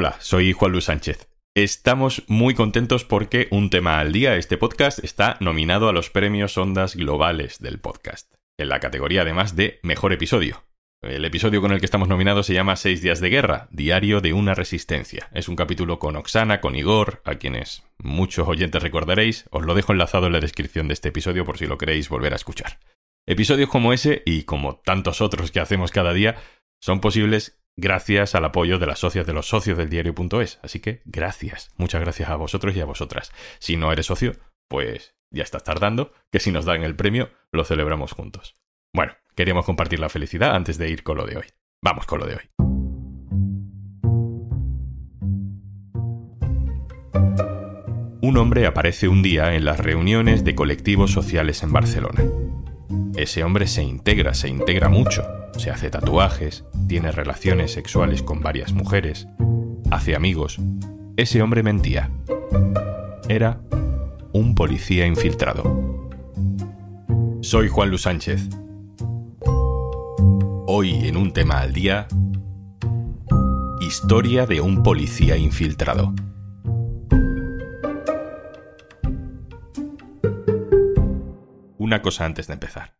Hola, soy Juan Luis Sánchez. Estamos muy contentos porque Un tema al día, este podcast, está nominado a los premios Ondas Globales del podcast, en la categoría además de Mejor Episodio. El episodio con el que estamos nominados se llama Seis días de guerra, Diario de una resistencia. Es un capítulo con Oxana, con Igor, a quienes muchos oyentes recordaréis. Os lo dejo enlazado en la descripción de este episodio por si lo queréis volver a escuchar. Episodios como ese, y como tantos otros que hacemos cada día, son posibles gracias al apoyo de las socias de los socios del diario.es. Así que gracias, muchas gracias a vosotros y a vosotras. Si no eres socio, pues ya estás tardando, que si nos dan el premio, lo celebramos juntos. Bueno, queríamos compartir la felicidad antes de ir con lo de hoy. Vamos con lo de hoy. Un hombre aparece un día en las reuniones de colectivos sociales en Barcelona. Ese hombre se integra, se integra mucho, se hace tatuajes, tiene relaciones sexuales con varias mujeres, hace amigos. Ese hombre mentía. Era un policía infiltrado. Soy Juan Luis Sánchez. Hoy en un tema al día, historia de un policía infiltrado. Una cosa antes de empezar.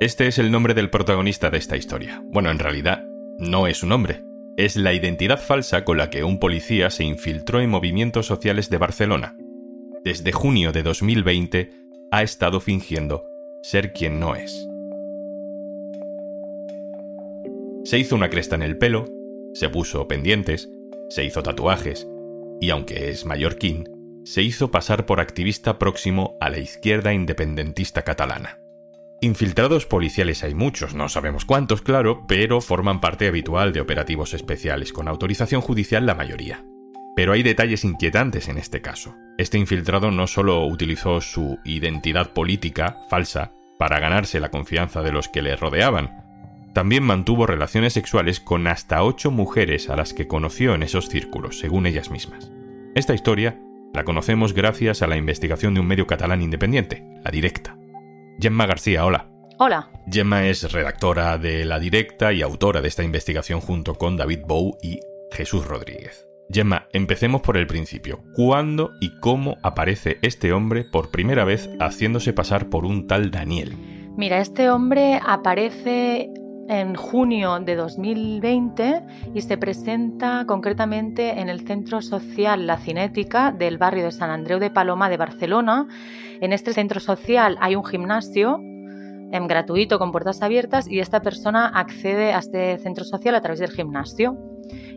Este es el nombre del protagonista de esta historia. Bueno, en realidad no es su nombre, es la identidad falsa con la que un policía se infiltró en movimientos sociales de Barcelona. Desde junio de 2020 ha estado fingiendo ser quien no es. Se hizo una cresta en el pelo, se puso pendientes, se hizo tatuajes, y aunque es mallorquín, se hizo pasar por activista próximo a la izquierda independentista catalana. Infiltrados policiales hay muchos, no sabemos cuántos, claro, pero forman parte habitual de operativos especiales, con autorización judicial la mayoría. Pero hay detalles inquietantes en este caso. Este infiltrado no solo utilizó su identidad política, falsa, para ganarse la confianza de los que le rodeaban, también mantuvo relaciones sexuales con hasta ocho mujeres a las que conoció en esos círculos, según ellas mismas. Esta historia la conocemos gracias a la investigación de un medio catalán independiente, La Directa. Gemma García, hola. Hola. Gemma es redactora de La Directa y autora de esta investigación junto con David Bow y Jesús Rodríguez. Gemma, empecemos por el principio. ¿Cuándo y cómo aparece este hombre por primera vez haciéndose pasar por un tal Daniel? Mira, este hombre aparece en junio de 2020 y se presenta concretamente en el Centro Social La Cinética del barrio de San Andreu de Paloma de Barcelona. En este centro social hay un gimnasio gratuito con puertas abiertas y esta persona accede a este centro social a través del gimnasio.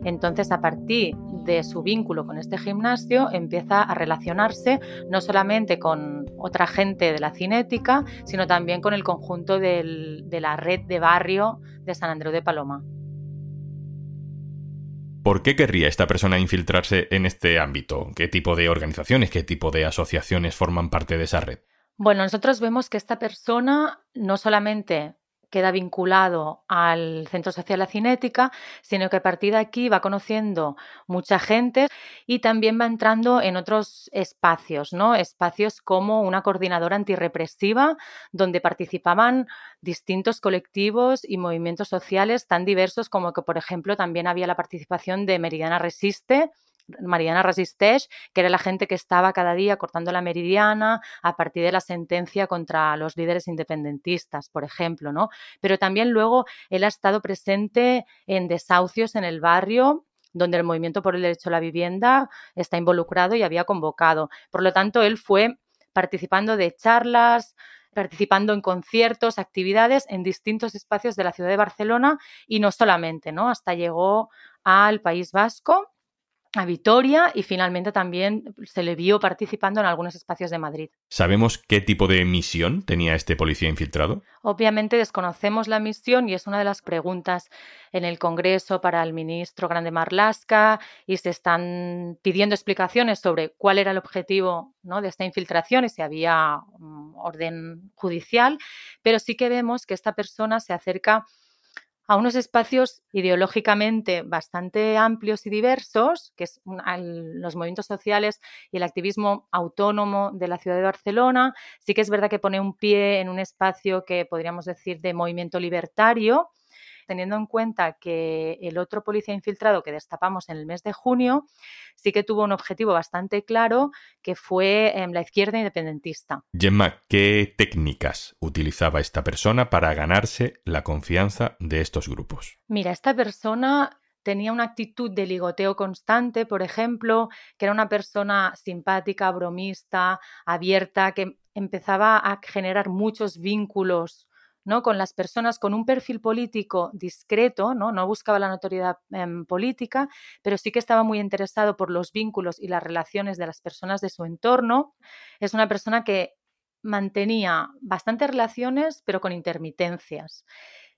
Entonces, a partir de su vínculo con este gimnasio, empieza a relacionarse no solamente con otra gente de la cinética, sino también con el conjunto de la red de barrio de San Andreu de Paloma. ¿Por qué querría esta persona infiltrarse en este ámbito? ¿Qué tipo de organizaciones, qué tipo de asociaciones forman parte de esa red? Bueno, nosotros vemos que esta persona no solamente queda vinculado al Centro Social La Cinética, sino que a partir de aquí va conociendo mucha gente y también va entrando en otros espacios, ¿no? Espacios como una coordinadora antirrepresiva, donde participaban distintos colectivos y movimientos sociales tan diversos como que, por ejemplo, también había la participación de Meridiana Resiste, Mariana Resisteix, que era la gente que estaba cada día cortando la meridiana a partir de la sentencia contra los líderes independentistas, por ejemplo, ¿no? Pero también luego él ha estado presente en desahucios en el barrio donde el movimiento por el derecho a la vivienda está involucrado y había convocado. Por lo tanto, él fue participando de charlas, participando en conciertos, actividades en distintos espacios de la ciudad de Barcelona y no solamente, ¿no? Hasta llegó al País Vasco a Vitoria y finalmente también se le vio participando en algunos espacios de Madrid. ¿Sabemos qué tipo de misión tenía este policía infiltrado? Obviamente desconocemos la misión y es una de las preguntas en el Congreso para el ministro Grande Marlasca y se están pidiendo explicaciones sobre cuál era el objetivo ¿no? de esta infiltración y si había mm, orden judicial, pero sí que vemos que esta persona se acerca a unos espacios ideológicamente bastante amplios y diversos, que es los movimientos sociales y el activismo autónomo de la ciudad de Barcelona. Sí que es verdad que pone un pie en un espacio que podríamos decir de movimiento libertario, teniendo en cuenta que el otro policía infiltrado que destapamos en el mes de junio sí que tuvo un objetivo bastante claro, que fue em, la izquierda independentista. Gemma, ¿qué técnicas utilizaba esta persona para ganarse la confianza de estos grupos? Mira, esta persona tenía una actitud de ligoteo constante, por ejemplo, que era una persona simpática, bromista, abierta, que empezaba a generar muchos vínculos ¿no? con las personas con un perfil político discreto, no, no buscaba la notoriedad em, política, pero sí que estaba muy interesado por los vínculos y las relaciones de las personas de su entorno. Es una persona que mantenía bastantes relaciones, pero con intermitencias.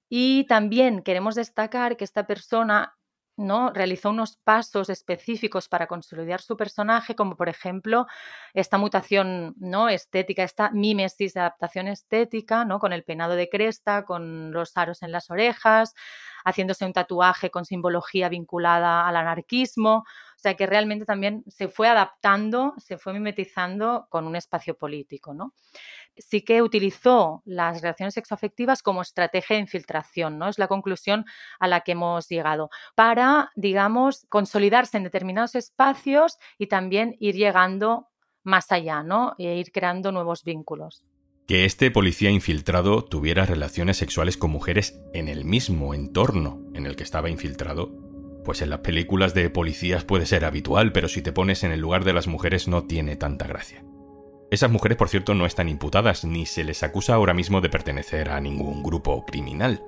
Y también queremos destacar que esta persona ¿no? realizó unos pasos específicos para consolidar su personaje, como por ejemplo esta mutación ¿no? estética, esta mímesis de adaptación estética, ¿no? con el peinado de cresta, con los aros en las orejas, haciéndose un tatuaje con simbología vinculada al anarquismo. O sea que realmente también se fue adaptando, se fue mimetizando con un espacio político. ¿no? Sí que utilizó las relaciones sexoafectivas como estrategia de infiltración, ¿no? Es la conclusión a la que hemos llegado, para, digamos, consolidarse en determinados espacios y también ir llegando más allá, ¿no? E ir creando nuevos vínculos. Que este policía infiltrado tuviera relaciones sexuales con mujeres en el mismo entorno en el que estaba infiltrado, pues en las películas de policías puede ser habitual, pero si te pones en el lugar de las mujeres no tiene tanta gracia. Esas mujeres, por cierto, no están imputadas ni se les acusa ahora mismo de pertenecer a ningún grupo criminal.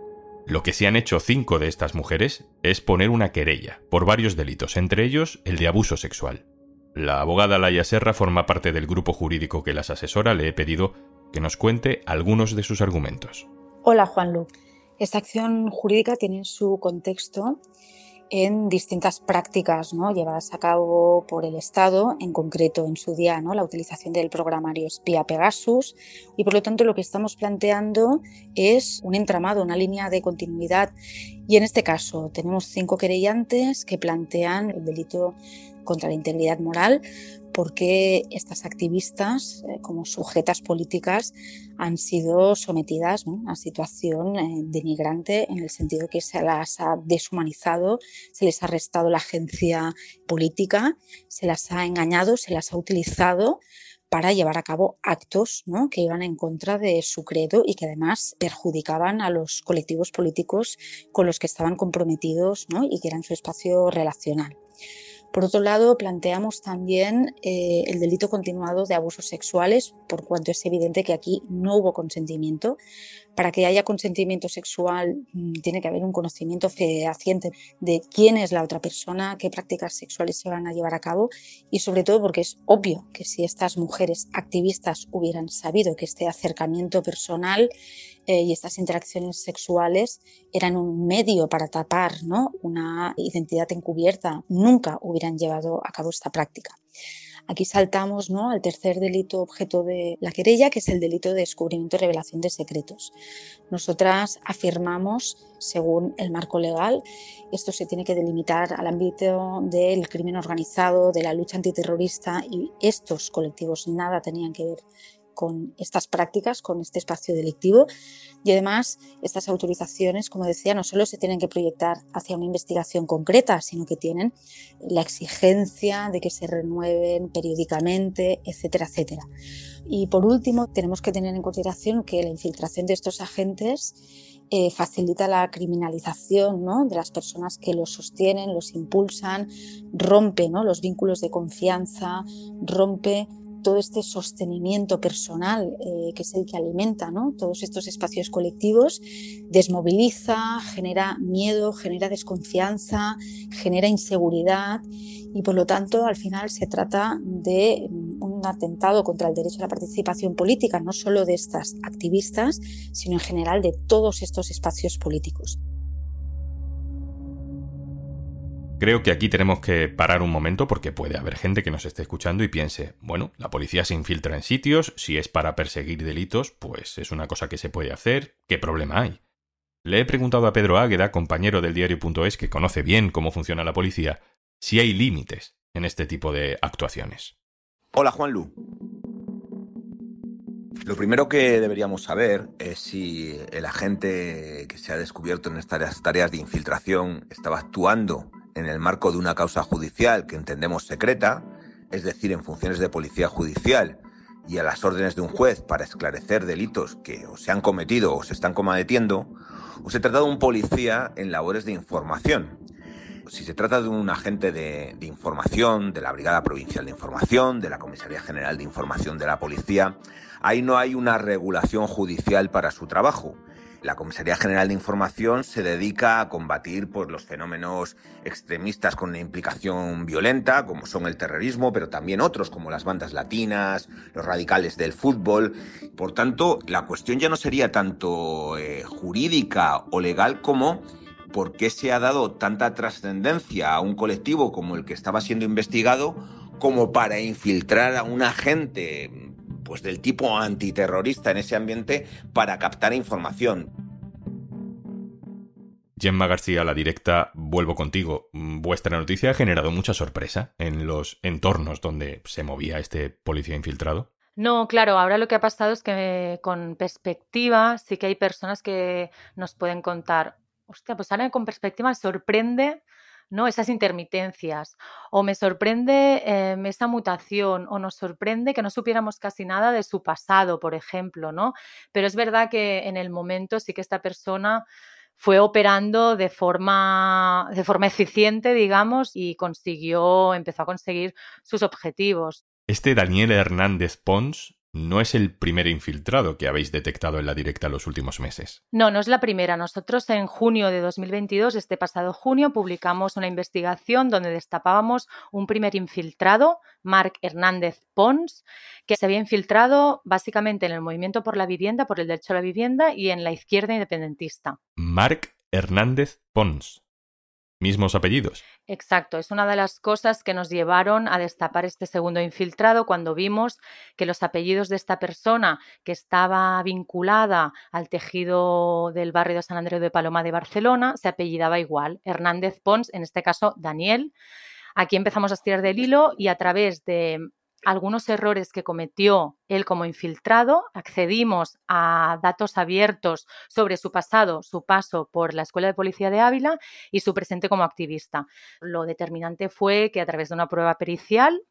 Lo que sí han hecho cinco de estas mujeres es poner una querella por varios delitos, entre ellos el de abuso sexual. La abogada Laia Serra forma parte del grupo jurídico que las asesora. Le he pedido que nos cuente algunos de sus argumentos. Hola Juanlu. Esta acción jurídica tiene su contexto en distintas prácticas ¿no? llevadas a cabo por el Estado, en concreto en su día la utilización del programario espía Pegasus. Y por lo tanto lo que estamos planteando es un entramado, una línea de continuidad. Y en este caso tenemos cinco querellantes que plantean el delito contra la integridad moral porque estas activistas, eh, como sujetas políticas, han sido sometidas a situación eh, denigrante en el sentido que se las ha deshumanizado, se les ha restado la agencia política, se las ha engañado, se las ha utilizado para llevar a cabo actos que iban en contra de su credo y que además perjudicaban a los colectivos políticos con los que estaban comprometidos y que eran su espacio relacional. Por otro lado, planteamos también eh, el delito continuado de abusos sexuales, por cuanto es evidente que aquí no hubo consentimiento. Para que haya consentimiento sexual mm, tiene que haber un conocimiento fehaciente de quién es la otra persona, qué prácticas sexuales se van a llevar a cabo y sobre todo porque es obvio que si estas mujeres activistas hubieran sabido que este acercamiento personal eh, y estas interacciones sexuales eran un medio para tapar ¿no? una identidad encubierta, nunca hubieran llevado a cabo esta práctica. Aquí saltamos ¿no? al tercer delito objeto de la querella, que es el delito de descubrimiento y revelación de secretos. Nosotras afirmamos, según el marco legal, esto se tiene que delimitar al ámbito del crimen organizado, de la lucha antiterrorista y estos colectivos nada tenían que ver con estas prácticas, con este espacio delictivo. Y además, estas autorizaciones, como decía, no solo se tienen que proyectar hacia una investigación concreta, sino que tienen la exigencia de que se renueven periódicamente, etcétera, etcétera. Y por último, tenemos que tener en consideración que la infiltración de estos agentes eh, facilita la criminalización de las personas que los sostienen, los impulsan, rompe ¿no? los vínculos de confianza, rompe todo este sostenimiento personal eh, que es el que alimenta todos estos espacios colectivos, desmoviliza, genera miedo, genera desconfianza, genera inseguridad y por lo tanto al final se trata de mm, un atentado contra el derecho a la participación política, no solo de estas activistas, sino en general de todos estos espacios políticos. Creo que aquí tenemos que parar un momento porque puede haber gente que nos esté escuchando y piense, bueno, la policía se infiltra en sitios, si es para perseguir delitos, pues es una cosa que se puede hacer, ¿qué problema hay? Le he preguntado a Pedro Águeda, compañero del diario.es que conoce bien cómo funciona la policía, si hay límites en este tipo de actuaciones. Hola Juan Lu. Lo primero que deberíamos saber es si el agente que se ha descubierto en estas tareas de infiltración estaba actuando en el marco de una causa judicial que entendemos secreta, es decir, en funciones de policía judicial y a las órdenes de un juez para esclarecer delitos que o se han cometido o se están cometiendo, o se trata de un policía en labores de información. Si se trata de un agente de, de, información, de la Brigada Provincial de Información, de la Comisaría General de Información de la Policía, ahí no hay una regulación judicial para su trabajo. La Comisaría General de Información se dedica a combatir pues, los fenómenos extremistas con una implicación violenta, como son el terrorismo, pero también otros, como las bandas latinas, los radicales del fútbol. Por tanto, la cuestión ya no sería tanto eh, jurídica o legal como por qué se ha dado tanta trascendencia a un colectivo como el que estaba siendo investigado como para infiltrar a un agente pues del tipo antiterrorista en ese ambiente para captar información. Gemma García, la directa, vuelvo contigo. Vuestra noticia ha generado mucha sorpresa en los entornos donde se movía este policía infiltrado. No, claro, ahora lo que ha pasado es que con perspectiva sí que hay personas que nos pueden contar, hostia, pues ahora con perspectiva sorprende ¿no? Esas intermitencias. O me sorprende em, esa mutación, o nos sorprende que no supiéramos casi nada de su pasado, por ejemplo, ¿no? Pero es verdad que en el momento sí que esta persona fue operando de forma, de forma eficiente, digamos, y consiguió, empezó a conseguir sus objetivos. Este Daniel Hernández Pons no es el primer infiltrado que habéis detectado en la directa los últimos meses. No, no es la primera. Nosotros en junio de 2022, este pasado junio, publicamos una investigación donde destapábamos un primer infiltrado, Marc Hernández Pons, que se había infiltrado básicamente en el movimiento por la vivienda, por el derecho a la vivienda y en la izquierda independentista. Marc Hernández Pons mismos apellidos. Exacto, es una de las cosas que nos llevaron a destapar este segundo infiltrado cuando vimos que los apellidos de esta persona que estaba vinculada al tejido del barrio de San Andreu de Paloma de Barcelona se apellidaba igual, Hernández Pons, en este caso Daniel. Aquí empezamos a estirar del hilo y a través de algunos errores que cometió él como infiltrado, accedimos a datos abiertos sobre su pasado, su paso por la Escuela de Policía de Ávila y su presente como activista. Lo determinante fue que a través de una prueba pericial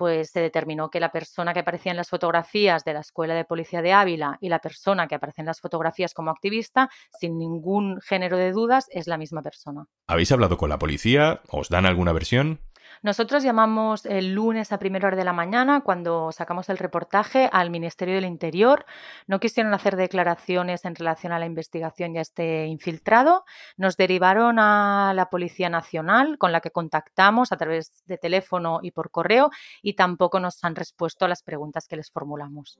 pues se determinó que la persona que aparecía en las fotografías de la Escuela de Policía de Ávila y la persona que aparece en las fotografías como activista, sin ningún género de dudas, es la misma persona. ¿Habéis hablado con la policía? ¿Os dan alguna versión? Nosotros llamamos el lunes a primera hora de la mañana, cuando sacamos el reportaje, al Ministerio del Interior. No quisieron hacer declaraciones en relación a la investigación y a este infiltrado. Nos derivaron a la Policía Nacional, con la que contactamos a través de teléfono y por correo, y tampoco nos han respuesto a las preguntas que les formulamos.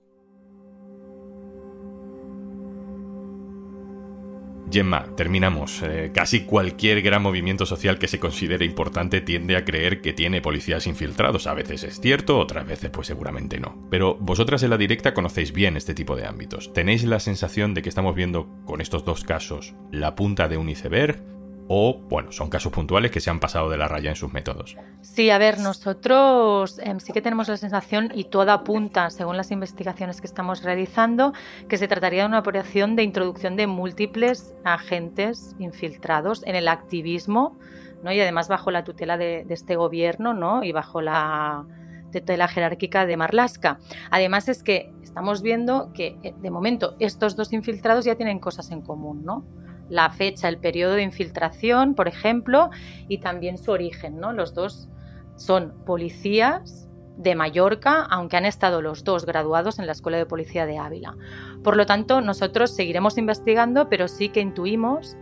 Gemma, terminamos. Eh, casi cualquier gran movimiento social que se considere importante tiende a creer que tiene policías infiltrados. A veces es cierto, otras veces pues seguramente no. Pero vosotras en la directa conocéis bien este tipo de ámbitos. ¿Tenéis la sensación de que estamos viendo con estos dos casos la punta de un iceberg o, bueno, son casos puntuales que se han pasado de la raya en sus métodos. Sí, a ver, nosotros em, sí que tenemos la sensación, y todo apunta, según las investigaciones que estamos realizando, que se trataría de una operación de introducción de múltiples agentes infiltrados en el activismo, ¿no? y además bajo la tutela de, de este gobierno ¿no? y bajo la tutela jerárquica de Marlaska. Además es que estamos viendo que eh, de momento estos dos infiltrados ya tienen cosas en común, ¿no? La fecha, el periodo de infiltración, por ejemplo, y también su origen. ¿no? Los dos son policías de Mallorca, aunque han estado los dos graduados en la Escuela de Policía de Ávila. Por lo tanto, nosotros seguiremos investigando, pero sí que intuimos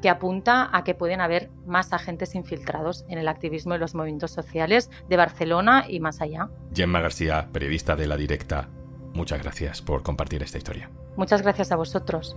que apunta a que pueden haber más agentes infiltrados en el activismo y los movimientos sociales de Barcelona y más allá. Gemma García, periodista de La Directa, muchas gracias por compartir esta historia. Muchas gracias a vosotros.